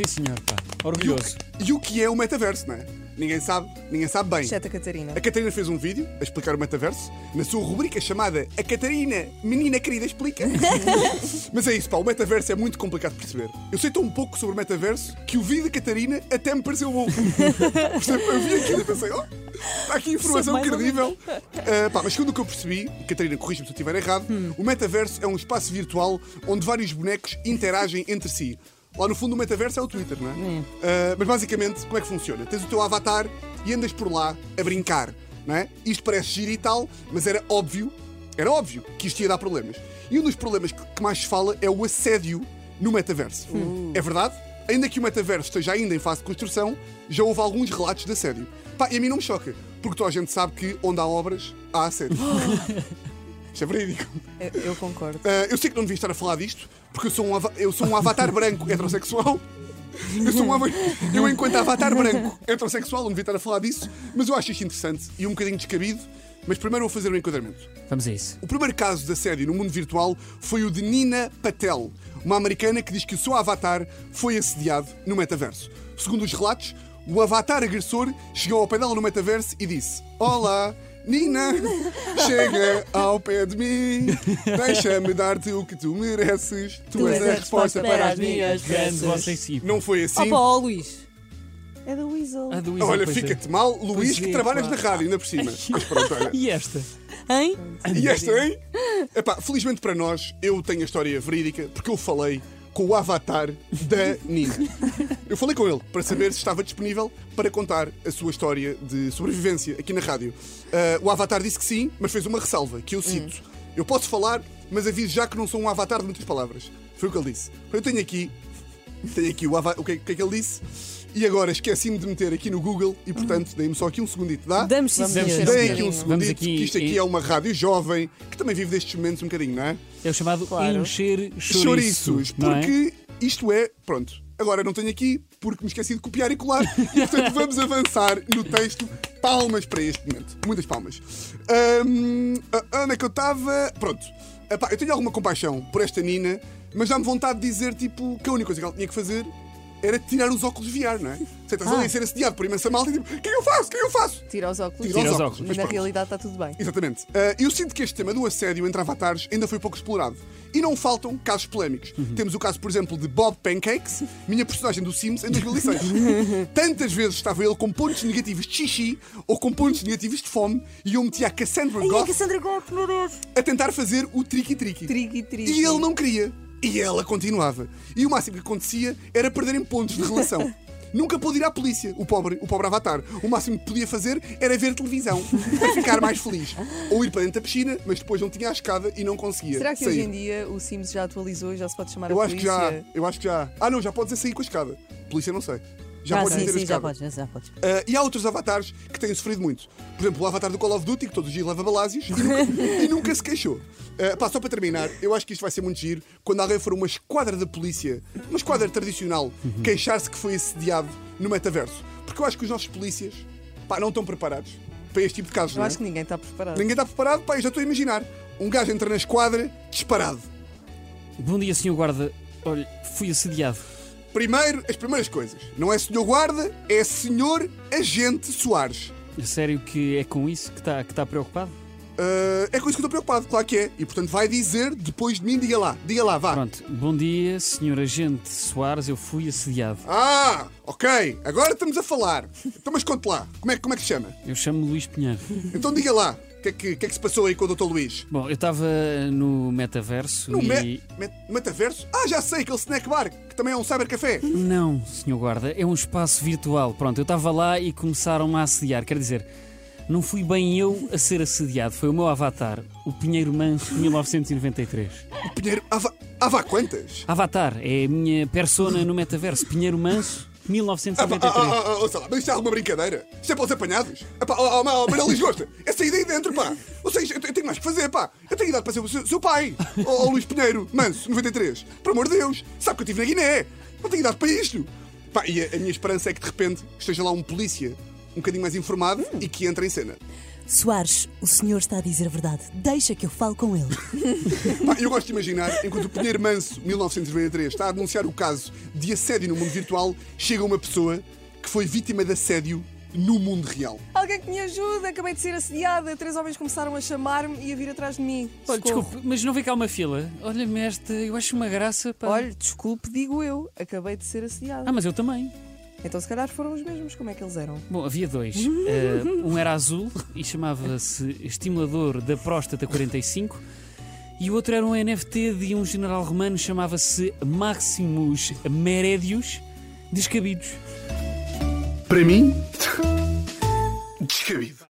Sim, senhor, pá. E o, Orgulhoso. que, e o que é o metaverso, não é? Ninguém sabe, ninguém sabe bem. Exceto a Catarina. A Catarina fez um vídeo a explicar o metaverso na sua rubrica chamada A Catarina, Menina Querida Explica. Mas é isso, pá, o metaverso é muito complicado de perceber. Eu sei tão pouco sobre o metaverso que o vídeo da Catarina até me pareceu bom. Eu vi aquilo e pensei, oh, está aqui informação credível. Ah, pá, mas segundo o que eu percebi, Catarina, corrija-me se eu estiver errado, o metaverso é um espaço virtual onde vários bonecos interagem entre si. Lá no fundo o metaverso é o Twitter, não é? Ah, mas basicamente, como é que funciona? Tens o teu avatar e andas por lá a brincar, não é? Isto parece giro e tal, mas era óbvio, era óbvio que isto ia dar problemas. E um dos problemas que mais se fala é o assédio no metaverso. É verdade? Ainda que o metaverso esteja ainda em fase de construção, já houve alguns relatos de assédio. Pá, e a mim não me choca, porque toda a gente sabe que onde há obras, há assédio. Isto é verídico. Eu, eu concordo. Ah, eu sei que não devia estar a falar disto, porque eu sou um, eu sou um avatar branco heterossexual. Eu, sou um eu, enquanto avatar branco heterossexual, não devia estar a falar disso, mas eu acho isto interessante e um bocadinho descabido. Mas primeiro vou fazer um enquadramento. Vamos a isso. O primeiro caso de assédio no mundo virtual foi o de Nina Patel, uma americana que diz que o seu avatar foi assediado no metaverso. Segundo os relatos, o avatar agressor chegou ao pé dela no metaverso e disse: Olá, Nina, chega ao pé de mim, deixa-me dar-te o que tu mereces. Tu, és a resposta para as minhas. grandes. Não foi assim. Opa, ó Luís. É da Weasel. A do Isa, Olha, pois é. fica-te mal, Luís, Pois que é, trabalhas pá. na rádio, ainda por cima. Mas pronto, olha. E esta? Hein? E esta, hein? Epá, felizmente para nós, eu tenho a história verídica porque eu falei com o avatar da Nina. Eu falei com ele para saber se estava disponível para contar a sua história de sobrevivência aqui na rádio. Ah, o avatar disse que sim, mas fez uma ressalva, que eu cito. Eu posso falar, mas aviso já que não sou um avatar de muitas palavras. Foi o que ele disse. Eu tenho aqui, tenho aqui o, ava- o, que, o que é que ele disse. E agora esqueci-me de meter aqui no Google e, portanto, dei-me só aqui um segundito, dá? Damos sim, Vamos senhor. Dei um aqui um segundito, aqui que isto aqui e- é uma rádio jovem que também vive destes momentos um bocadinho, não é? É o chamado Claro. encher chouriço. Chouriços, não é? porque isto é, pronto, agora não tenho aqui porque me esqueci de copiar e colar e portanto vamos avançar no texto. Palmas para este momento, muitas palmas. A- onde é que eu estava? Pronto, Epá, eu tenho alguma compaixão por esta Nina, mas dá-me vontade de dizer tipo, que a única coisa que ela tinha que fazer era tirar os óculos de VR, não é? Você estás ali a ser assediado por imensa malta e tipo, o que é que eu faço? O que é que eu faço? Tira os óculos. Tira os os óculos. óculos. Mas na pronto. realidade está tudo bem. Exatamente. Ah, eu sinto que este tema do assédio entre avatares ainda foi pouco explorado. E não faltam casos polémicos. Temos o caso, por exemplo, de Bob Pancakes, minha personagem do Sims, em 2006. Tantas vezes estava ele com pontos negativos de xixi ou com pontos negativos de fome e eu metia a Cassandra Ai, a Goff Cassandra Goff, meu Deus. a tentar fazer o triqui-triqui. Triqui, triqui. E ele não queria. E ela continuava. E o máximo que acontecia era perderem pontos de relação. Nunca pôde ir à polícia, o pobre, o pobre avatar. O máximo que podia fazer era ver televisão para ficar mais feliz. Ou ir para dentro da piscina, mas depois não tinha a escada e não conseguia. Será que sair. hoje em dia o Sims já atualizou e já se pode chamar Eu a acho que polícia? já, eu acho que já. Ah, não, já podes sair com a escada. Polícia não sei. Já ah, podes sim, ter sim, já podes, já podes. Ah, e há outros avatares que têm sofrido muito. Por exemplo, o avatar do Call of Duty, que todos os dias leva balásios e nunca, e nunca se queixou. Ah, pá, só para terminar, eu acho que isto vai ser muito giro quando alguém for uma esquadra da polícia, uma esquadra tradicional, queixar-se que foi assediado no metaverso. Porque eu acho que os nossos polícias pá, não estão preparados para este tipo de casos. Eu não é? acho que ninguém está preparado. Ninguém está preparado, pá, eu já estou a imaginar. Um gajo entra na esquadra disparado. Bom dia, senhor guarda. Olha, fui assediado. Primeiro, as primeiras coisas. Não é senhor guarda, é senhor agente Soares. A sério que é com isso que está que tá preocupado? Ah, é com isso que eu estou preocupado, claro que é. E portanto vai dizer depois de mim, diga lá, diga lá, vá. Pronto. Bom dia, senhor agente Soares. Eu fui assediado. Ah, ok, agora estamos a falar. Então, mas conte lá, como é, como é que se chama? Eu chamo-me Luís Pinheiro. Então diga lá, o que, é que, que é que se passou aí com o Dr. Luís? Bom, eu estava no metaverso No e. me- me- metaverso? Ah, já sei, aquele snack bar, que também é um cybercafé. Não, senhor guarda, é um espaço virtual. Pronto, eu estava lá e começaram-me a assediar. Quer dizer, não fui bem eu a ser assediado, foi o meu avatar, o Pinheiro Manso de 1993. O Pinheiro. Ava... Vá, quantas? Avatar é a minha persona no metaverso. Pinheiro Manso, 1993. ah, ah, ah, sei lá, mas isto é alguma brincadeira? Isto é para os apanhados? Ah, pá, oh, oh, oh, Maria Lisgosta, essa ideia aí dentro, pá. Ou seja, eu, tenho mais que fazer, pá. Eu tenho idade para ser o seu, seu pai. Ó oh, Luís Pinheiro, Manso, 93. Por amor de Deus, sabe que eu estive na Guiné. Não tenho idade para isto. Pá, e a, a minha esperança é que de repente esteja lá um polícia um bocadinho mais informado e que entre em cena. Soares, o senhor está a dizer a verdade. Deixa que eu falo com ele. Pá, eu gosto de imaginar, enquanto o Pinheiro Manso, 1993, está a denunciar o caso de assédio no mundo virtual, chega uma pessoa que foi vítima de assédio no mundo real. Alguém que me ajuda, acabei de ser assediada. Três homens começaram a chamar-me e a vir atrás de mim. Olha, Socorro. desculpe, mas não vê cá uma fila? Olha-me esta, eu acho uma graça. Pá. Olha, desculpe, digo eu. Acabei de ser assediada. Ah, mas eu também. Então, se calhar foram os mesmos, como é que eles eram? Bom, havia dois. Uh, um era azul e chamava-se Estimulador da Próstata 45. E o outro era um NFT de um general romano, chamava-se Maximus Meredius Descabidos. Para mim, descabido.